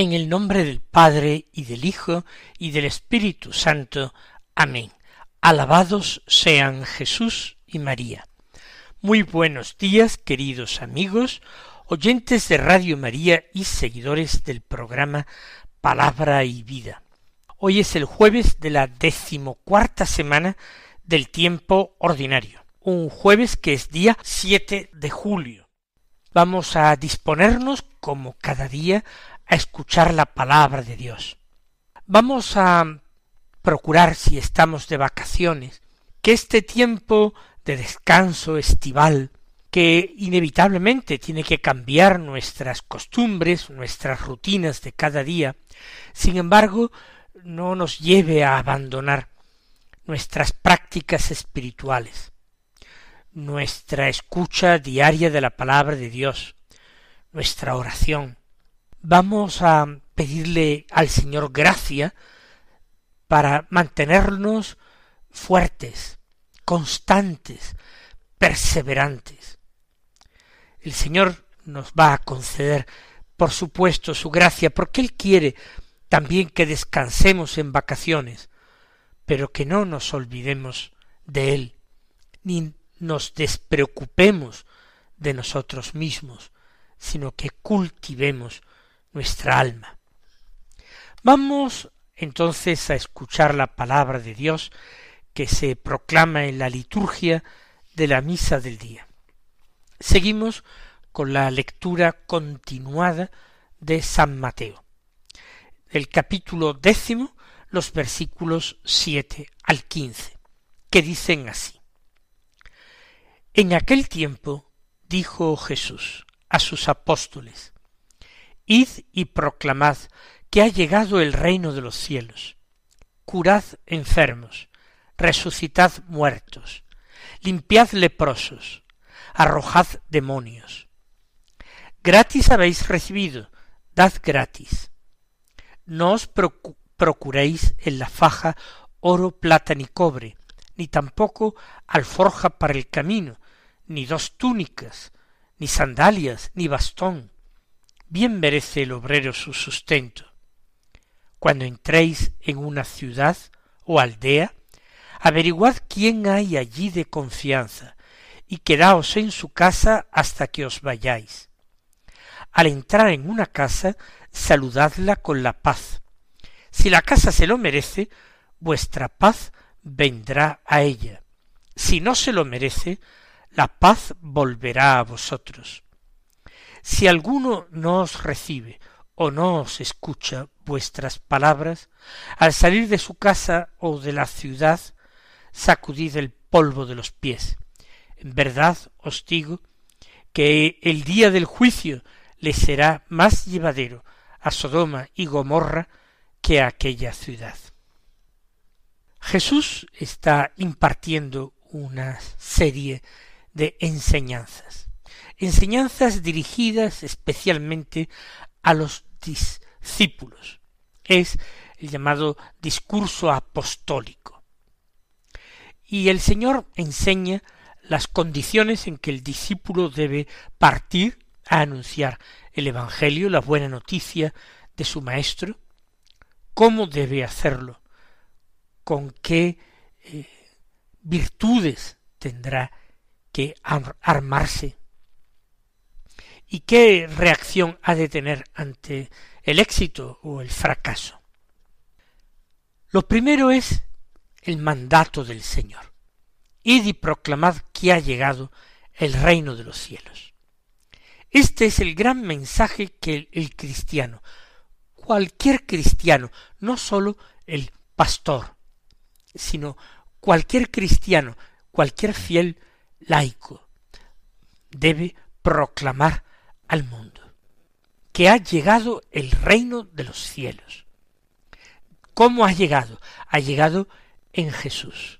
En el nombre del Padre y del Hijo y del Espíritu Santo. Amén. Alabados sean Jesús y María. Muy buenos días, queridos amigos, oyentes de Radio María y seguidores del programa Palabra y Vida. Hoy es el jueves de la decimocuarta semana del tiempo ordinario, un jueves que es día 7 de julio. Vamos a disponernos, como cada día, a escuchar la palabra de Dios. Vamos a procurar, si estamos de vacaciones, que este tiempo de descanso estival, que inevitablemente tiene que cambiar nuestras costumbres, nuestras rutinas de cada día, sin embargo, no nos lleve a abandonar nuestras prácticas espirituales, nuestra escucha diaria de la palabra de Dios, nuestra oración, vamos a pedirle al Señor gracia para mantenernos fuertes, constantes, perseverantes. El Señor nos va a conceder, por supuesto, su gracia, porque Él quiere también que descansemos en vacaciones, pero que no nos olvidemos de Él, ni nos despreocupemos de nosotros mismos, sino que cultivemos nuestra alma. Vamos entonces a escuchar la palabra de Dios que se proclama en la liturgia de la misa del día. Seguimos con la lectura continuada de San Mateo, el capítulo décimo, los versículos siete al quince, que dicen así. En aquel tiempo dijo Jesús a sus apóstoles, Id y proclamad que ha llegado el reino de los cielos. Curad enfermos, resucitad muertos, limpiad leprosos, arrojad demonios. Gratis habéis recibido, dad gratis. No os procuréis en la faja oro, plata ni cobre, ni tampoco alforja para el camino, ni dos túnicas, ni sandalias, ni bastón, bien merece el obrero su sustento. Cuando entréis en una ciudad o aldea, averiguad quién hay allí de confianza, y quedaos en su casa hasta que os vayáis. Al entrar en una casa, saludadla con la paz. Si la casa se lo merece, vuestra paz vendrá a ella. Si no se lo merece, la paz volverá a vosotros. Si alguno no os recibe o no os escucha vuestras palabras, al salir de su casa o de la ciudad, sacudid el polvo de los pies. En verdad os digo que el día del juicio le será más llevadero a Sodoma y Gomorra que a aquella ciudad. Jesús está impartiendo una serie de enseñanzas enseñanzas dirigidas especialmente a los discípulos. Es el llamado discurso apostólico. Y el Señor enseña las condiciones en que el discípulo debe partir a anunciar el Evangelio, la buena noticia de su Maestro, cómo debe hacerlo, con qué eh, virtudes tendrá que armarse y qué reacción ha de tener ante el éxito o el fracaso. Lo primero es el mandato del Señor. Id y proclamad que ha llegado el reino de los cielos. Este es el gran mensaje que el, cristiano, cualquier cristiano, no sólo el pastor, sino cualquier cristiano, cualquier fiel laico, debe proclamar al mundo, que ha llegado el reino de los cielos. ¿Cómo ha llegado? Ha llegado en Jesús.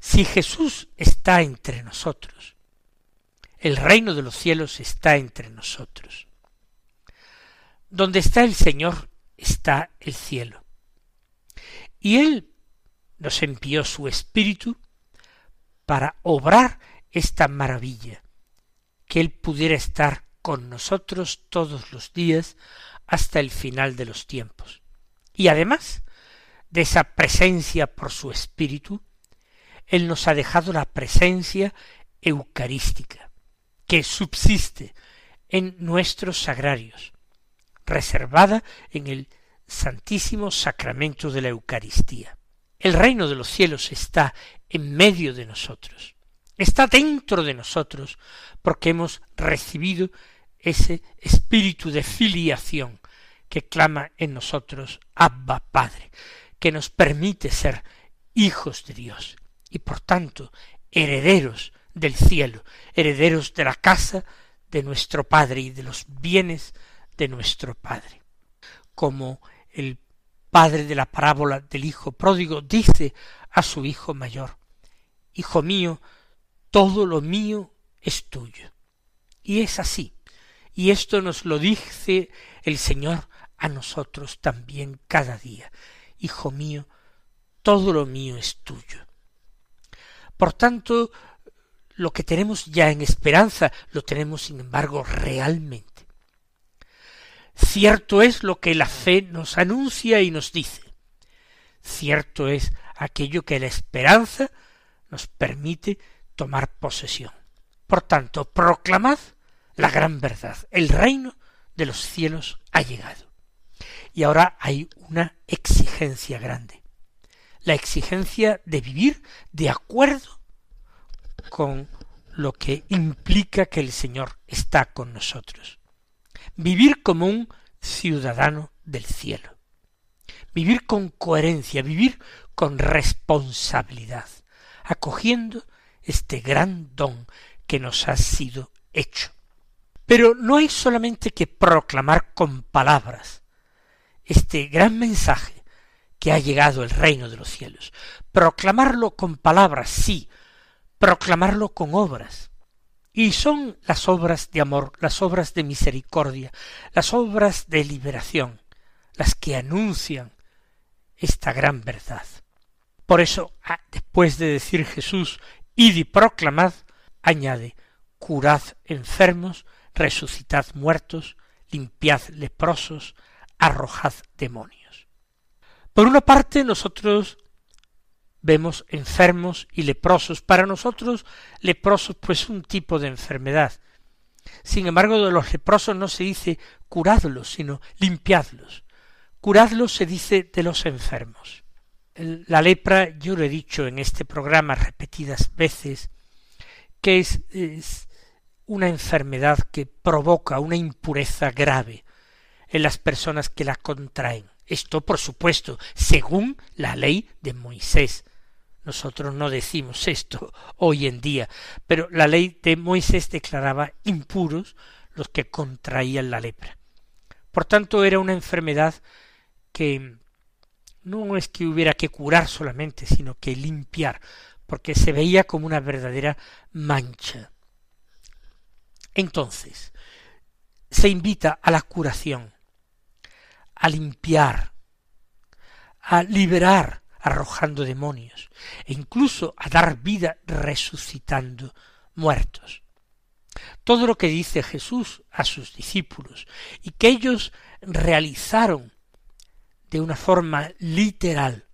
Si Jesús está entre nosotros, el reino de los cielos está entre nosotros. Donde está el Señor está el cielo. Y Él nos envió su Espíritu para obrar esta maravilla, que Él pudiera estar con nosotros todos los días hasta el final de los tiempos. Y además de esa presencia por su Espíritu, Él nos ha dejado la presencia eucarística, que subsiste en nuestros sagrarios, reservada en el Santísimo Sacramento de la Eucaristía. El reino de los cielos está en medio de nosotros, está dentro de nosotros, porque hemos recibido ese espíritu de filiación que clama en nosotros Abba Padre, que nos permite ser hijos de Dios y por tanto herederos del cielo, herederos de la casa de nuestro Padre y de los bienes de nuestro Padre. Como el padre de la parábola del hijo pródigo dice a su hijo mayor, Hijo mío, todo lo mío es tuyo. Y es así. Y esto nos lo dice el Señor a nosotros también cada día. Hijo mío, todo lo mío es tuyo. Por tanto, lo que tenemos ya en esperanza, lo tenemos sin embargo realmente. Cierto es lo que la fe nos anuncia y nos dice. Cierto es aquello que la esperanza nos permite tomar posesión. Por tanto, proclamad la gran verdad. El reino de los cielos ha llegado. Y ahora hay una exigencia grande. La exigencia de vivir de acuerdo con lo que implica que el Señor está con nosotros vivir como un ciudadano del cielo, vivir con coherencia, vivir con responsabilidad, acogiendo este gran don que nos ha sido hecho. Pero no hay solamente que proclamar con palabras este gran mensaje que ha llegado el reino de los cielos. Proclamarlo con palabras, sí, proclamarlo con obras. Y son las obras de amor, las obras de misericordia, las obras de liberación, las que anuncian esta gran verdad. Por eso, ah, después de decir Jesús, id y proclamad, añade, curad enfermos, resucitad muertos, limpiad leprosos, arrojad demonios. Por una parte, nosotros vemos enfermos y leprosos. Para nosotros, leprosos, pues un tipo de enfermedad. Sin embargo, de los leprosos no se dice curadlos, sino limpiadlos. Curadlos se dice de los enfermos. La lepra, yo lo he dicho en este programa repetidas veces, que es, es una enfermedad que provoca una impureza grave en las personas que la contraen. Esto, por supuesto, según la ley de Moisés, nosotros no decimos esto hoy en día, pero la ley de Moisés declaraba impuros los que contraían la lepra. Por tanto, era una enfermedad que no es que hubiera que curar solamente, sino que limpiar, porque se veía como una verdadera mancha. Entonces, se invita a la curación, a limpiar, a liberar arrojando demonios, e incluso a dar vida resucitando muertos. Todo lo que dice Jesús a sus discípulos y que ellos realizaron de una forma literal,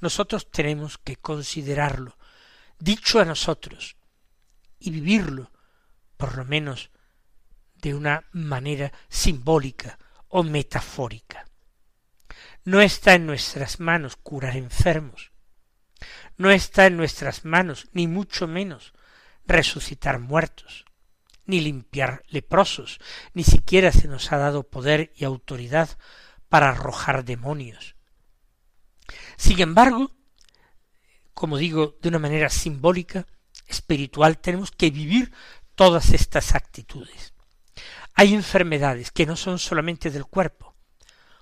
nosotros tenemos que considerarlo, dicho a nosotros, y vivirlo, por lo menos, de una manera simbólica o metafórica. No está en nuestras manos curar enfermos. No está en nuestras manos, ni mucho menos, resucitar muertos, ni limpiar leprosos, ni siquiera se nos ha dado poder y autoridad para arrojar demonios. Sin embargo, como digo, de una manera simbólica, espiritual, tenemos que vivir todas estas actitudes. Hay enfermedades que no son solamente del cuerpo,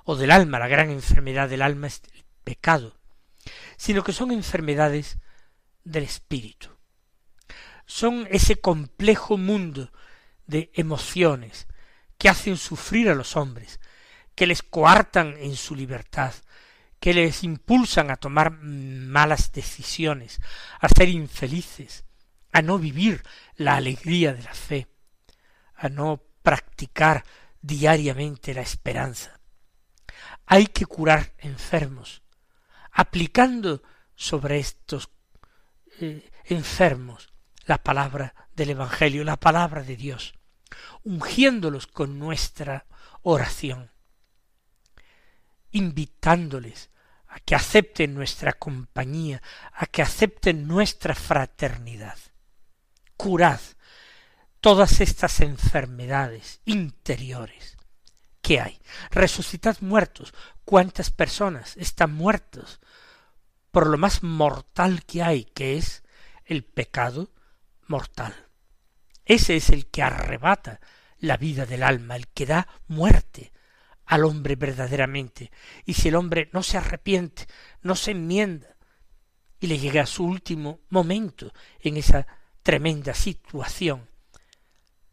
o del alma, la gran enfermedad del alma es el pecado. sino que son enfermedades del espíritu. Son ese complejo mundo de emociones que hacen sufrir a los hombres, que les coartan en su libertad, que les impulsan a tomar malas decisiones, a ser infelices, a no vivir la alegría de la fe, a no practicar diariamente la esperanza. Hay que curar enfermos, aplicando sobre estos eh, enfermos la palabra del Evangelio, la palabra de Dios, ungiéndolos con nuestra oración, invitándoles a que acepten nuestra compañía, a que acepten nuestra fraternidad. Curad todas estas enfermedades interiores que hay. Resucitad muertos. ¿Cuántas personas están muertos por lo más mortal que hay, que es el pecado mortal? Ese es el que arrebata la vida del alma, el que da muerte al hombre verdaderamente. Y si el hombre no se arrepiente, no se enmienda, y le llega a su último momento en esa tremenda situación,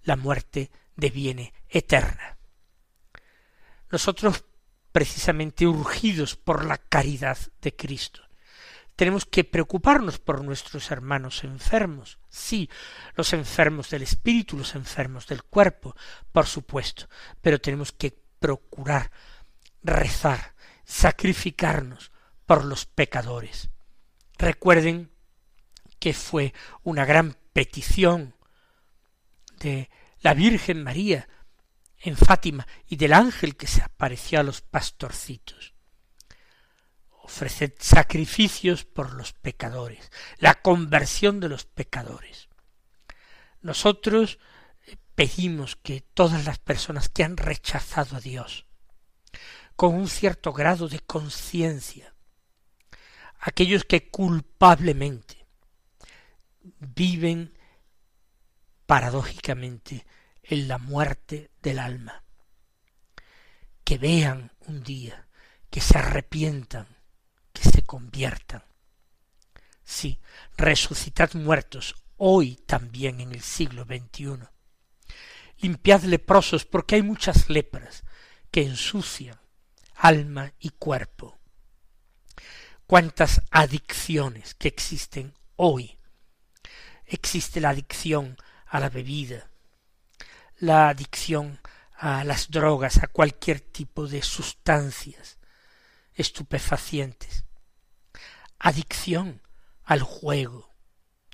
la muerte deviene eterna. Nosotros, precisamente urgidos por la caridad de Cristo, tenemos que preocuparnos por nuestros hermanos enfermos, sí, los enfermos del espíritu, los enfermos del cuerpo, por supuesto, pero tenemos que procurar rezar, sacrificarnos por los pecadores. Recuerden que fue una gran petición de la Virgen María en Fátima y del ángel que se apareció a los pastorcitos. Ofreced sacrificios por los pecadores, la conversión de los pecadores. Nosotros pedimos que todas las personas que han rechazado a Dios, con un cierto grado de conciencia, aquellos que culpablemente viven paradójicamente en la muerte del alma. Que vean un día, que se arrepientan, que se conviertan. Sí, resucitad muertos hoy también en el siglo XXI. Limpiad leprosos porque hay muchas lepras que ensucian alma y cuerpo. Cuántas adicciones que existen hoy. Existe la adicción a la bebida, la adicción a las drogas, a cualquier tipo de sustancias estupefacientes, adicción al juego,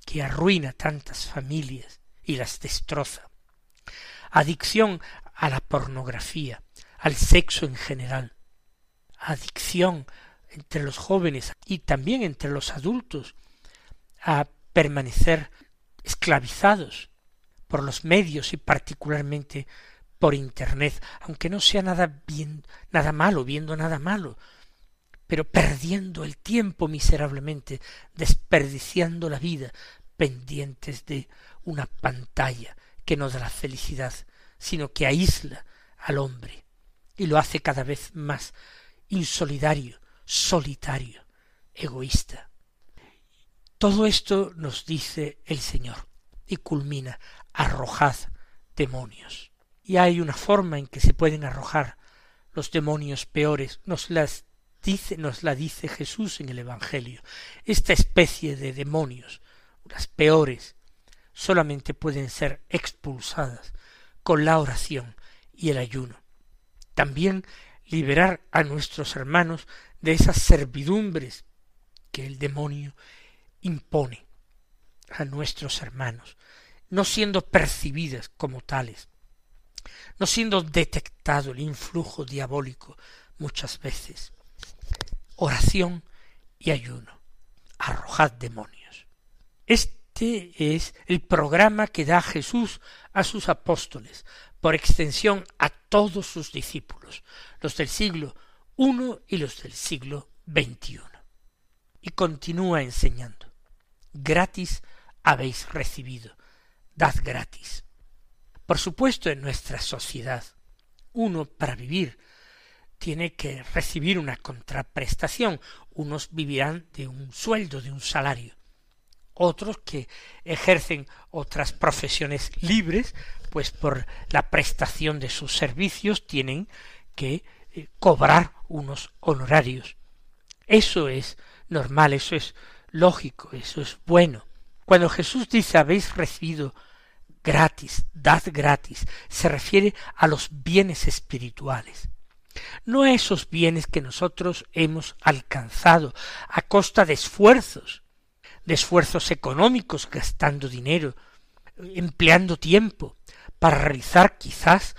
que arruina tantas familias y las destroza, adicción a la pornografía, al sexo en general, adicción entre los jóvenes y también entre los adultos a permanecer esclavizados por los medios y particularmente por internet, aunque no sea nada bien, nada malo, viendo nada malo, pero perdiendo el tiempo miserablemente, desperdiciando la vida, pendientes de una pantalla que no da felicidad, sino que aísla al hombre y lo hace cada vez más insolidario, solitario, egoísta. Todo esto nos dice el Señor y culmina arrojad demonios. Y hay una forma en que se pueden arrojar los demonios peores, nos las dice, nos la dice Jesús en el Evangelio. Esta especie de demonios, las peores, solamente pueden ser expulsadas con la oración y el ayuno. También liberar a nuestros hermanos de esas servidumbres que el demonio impone a nuestros hermanos, no siendo percibidas como tales, no siendo detectado el influjo diabólico muchas veces. Oración y ayuno. Arrojad demonios. Es el programa que da Jesús a sus apóstoles, por extensión a todos sus discípulos, los del siglo I y los del siglo XXI. Y continúa enseñando. Gratis habéis recibido, dad gratis. Por supuesto, en nuestra sociedad, uno para vivir tiene que recibir una contraprestación. Unos vivirán de un sueldo, de un salario. Otros que ejercen otras profesiones libres, pues por la prestación de sus servicios tienen que eh, cobrar unos honorarios. Eso es normal, eso es lógico, eso es bueno. Cuando Jesús dice habéis recibido gratis, dad gratis, se refiere a los bienes espirituales no a esos bienes que nosotros hemos alcanzado a costa de esfuerzos, de esfuerzos económicos, gastando dinero, empleando tiempo para realizar quizás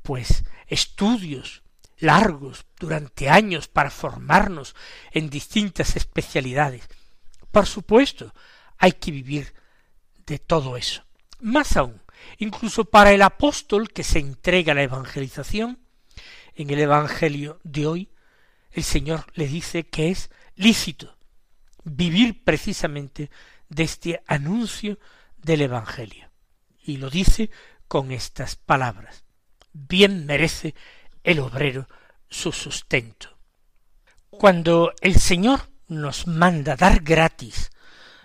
pues estudios largos durante años para formarnos en distintas especialidades. Por supuesto, hay que vivir de todo eso. Más aún, incluso para el apóstol que se entrega a la evangelización, en el Evangelio de hoy, el Señor le dice que es lícito vivir precisamente de este anuncio del Evangelio. Y lo dice con estas palabras. Bien merece el obrero su sustento. Cuando el Señor nos manda dar gratis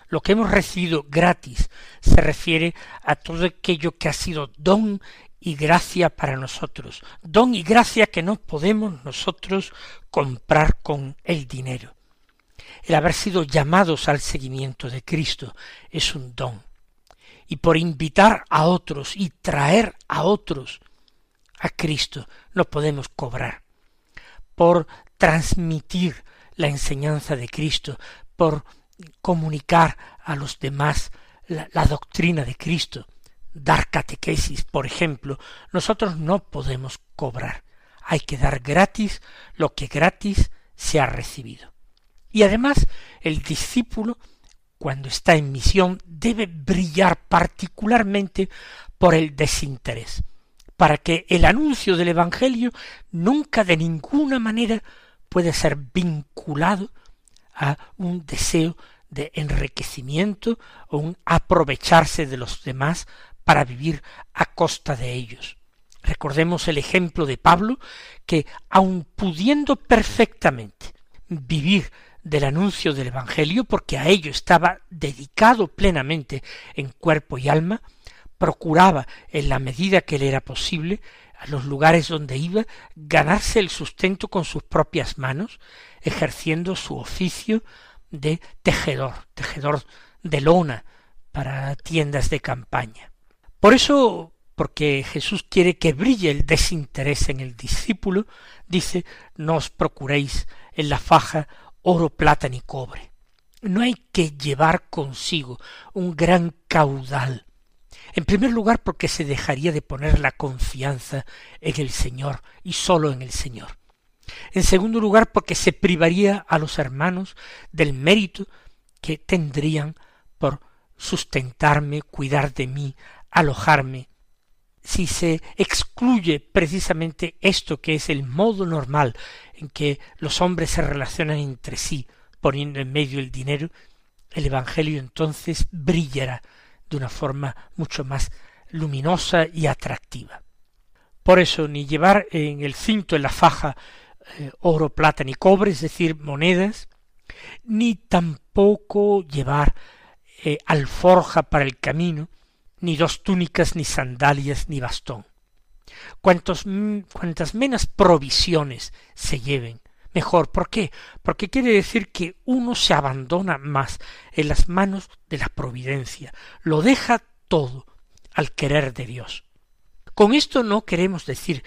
lo que hemos recibido gratis, se refiere a todo aquello que ha sido don y gracia para nosotros, don y gracia que no podemos nosotros comprar con el dinero. El haber sido llamados al seguimiento de Cristo es un don. Y por invitar a otros y traer a otros a Cristo no podemos cobrar. Por transmitir la enseñanza de Cristo, por comunicar a los demás la, doctrina de Cristo, dar catequesis, por ejemplo, nosotros no podemos cobrar. Hay que dar gratis lo que gratis se ha recibido. Y además, el discípulo, cuando está en misión, debe brillar particularmente por el desinterés, para que el anuncio del Evangelio nunca de ninguna manera puede ser vinculado a un deseo de enriquecimiento o un aprovecharse de los demás para vivir a costa de ellos. Recordemos el ejemplo de Pablo, que aun pudiendo perfectamente vivir del anuncio del Evangelio, porque a ello estaba dedicado plenamente en cuerpo y alma, procuraba, en la medida que le era posible, a los lugares donde iba, ganarse el sustento con sus propias manos, ejerciendo su oficio de tejedor, tejedor de lona para tiendas de campaña. Por eso, porque Jesús quiere que brille el desinterés en el discípulo, dice, no os procuréis en la faja oro, plata ni cobre. No hay que llevar consigo un gran caudal. En primer lugar, porque se dejaría de poner la confianza en el Señor y sólo en el Señor. En segundo lugar, porque se privaría a los hermanos del mérito que tendrían por sustentarme, cuidar de mí, alojarme, si se excluye precisamente esto que es el modo normal en que los hombres se relacionan entre sí, poniendo en medio el dinero, el Evangelio entonces brillará de una forma mucho más luminosa y atractiva. Por eso ni llevar en el cinto, en la faja, eh, oro, plata ni cobre, es decir, monedas, ni tampoco llevar eh, alforja para el camino, ni dos túnicas, ni sandalias, ni bastón. Cuantos, cuantas menos provisiones se lleven, mejor. ¿Por qué? Porque quiere decir que uno se abandona más en las manos de la providencia, lo deja todo al querer de Dios. Con esto no queremos decir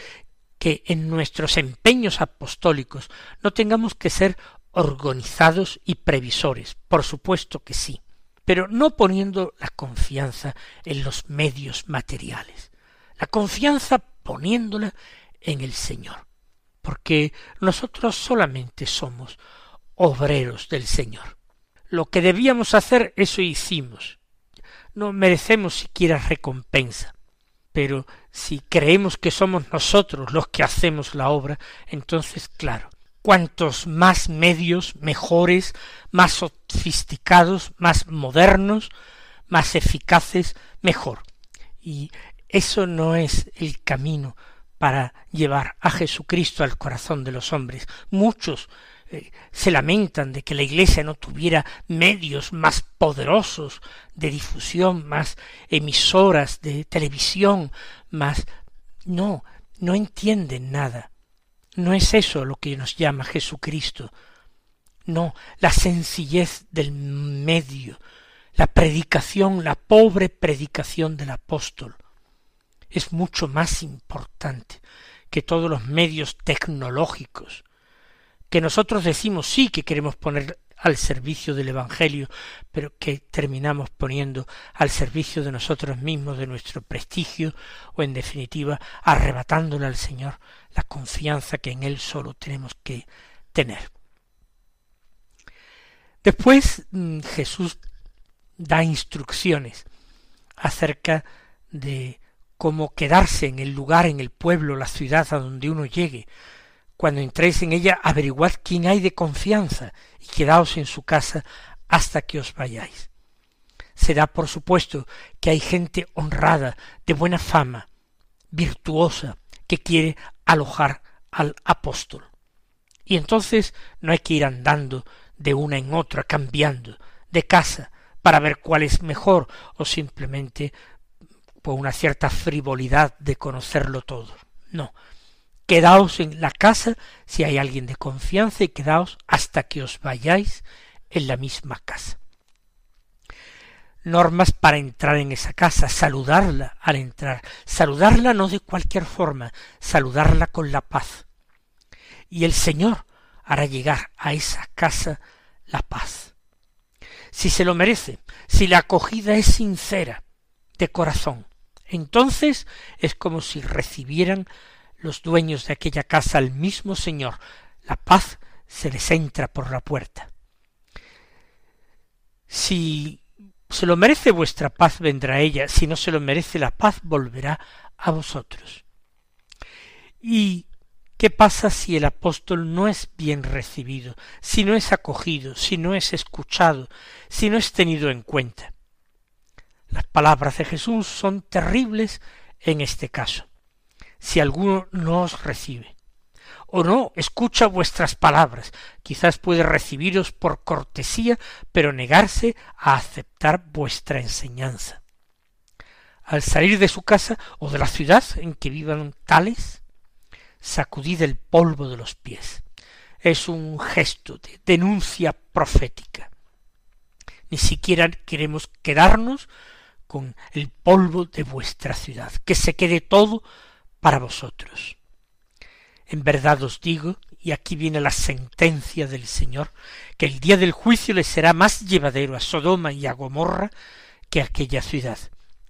que en nuestros empeños apostólicos no tengamos que ser organizados y previsores, por supuesto que sí pero no poniendo la confianza en los medios materiales, la confianza poniéndola en el Señor, porque nosotros solamente somos obreros del Señor. Lo que debíamos hacer, eso hicimos. No merecemos siquiera recompensa. Pero si creemos que somos nosotros los que hacemos la obra, entonces, claro, cuantos más medios mejores, más sofisticados, más modernos, más eficaces, mejor. Y eso no es el camino para llevar a Jesucristo al corazón de los hombres. Muchos eh, se lamentan de que la Iglesia no tuviera medios más poderosos de difusión, más emisoras de televisión, más... No, no entienden nada. No es eso lo que nos llama Jesucristo. No, la sencillez del medio, la predicación, la pobre predicación del apóstol, es mucho más importante que todos los medios tecnológicos, que nosotros decimos sí que queremos poner al servicio del Evangelio, pero que terminamos poniendo al servicio de nosotros mismos, de nuestro prestigio, o en definitiva arrebatándole al Señor la confianza que en Él solo tenemos que tener. Después mm, Jesús da instrucciones acerca de cómo quedarse en el lugar, en el pueblo, la ciudad a donde uno llegue. Cuando entréis en ella, averiguad quién hay de confianza y quedaos en su casa hasta que os vayáis. Será por supuesto que hay gente honrada, de buena fama, virtuosa, que quiere alojar al apóstol. Y entonces no hay que ir andando de una en otra, cambiando de casa, para ver cuál es mejor, o simplemente por una cierta frivolidad de conocerlo todo. No. Quedaos en la casa si hay alguien de confianza y quedaos hasta que os vayáis en la misma casa. Normas para entrar en esa casa, saludarla al entrar, saludarla no de cualquier forma, saludarla con la paz. Y el Señor hará llegar a esa casa la paz. Si se lo merece, si la acogida es sincera, de corazón, entonces es como si recibieran los dueños de aquella casa al mismo Señor. La paz se les entra por la puerta. Si se lo merece vuestra paz vendrá ella, si no se lo merece la paz volverá a vosotros. ¿Y qué pasa si el apóstol no es bien recibido, si no es acogido, si no es escuchado, si no es tenido en cuenta? Las palabras de Jesús son terribles en este caso. Si alguno no os recibe, o no escucha vuestras palabras, quizás puede recibiros por cortesía, pero negarse a aceptar vuestra enseñanza. Al salir de su casa o de la ciudad en que vivan tales, sacudid el polvo de los pies. Es un gesto de denuncia profética. Ni siquiera queremos quedarnos con el polvo de vuestra ciudad, que se quede todo para vosotros. En verdad os digo, y aquí viene la sentencia del Señor, que el día del juicio le será más llevadero a Sodoma y a Gomorra que a aquella ciudad.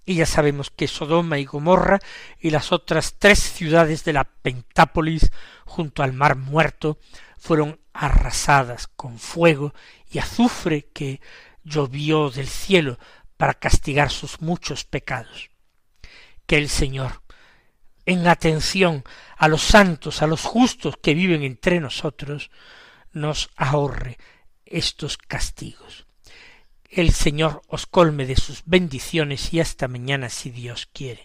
Y ya sabemos que Sodoma y Gomorra y las otras tres ciudades de la Pentápolis junto al mar muerto fueron arrasadas con fuego y azufre que llovió del cielo para castigar sus muchos pecados. Que el Señor, en atención a los santos, a los justos que viven entre nosotros, nos ahorre estos castigos. El Señor os colme de sus bendiciones y hasta mañana si Dios quiere.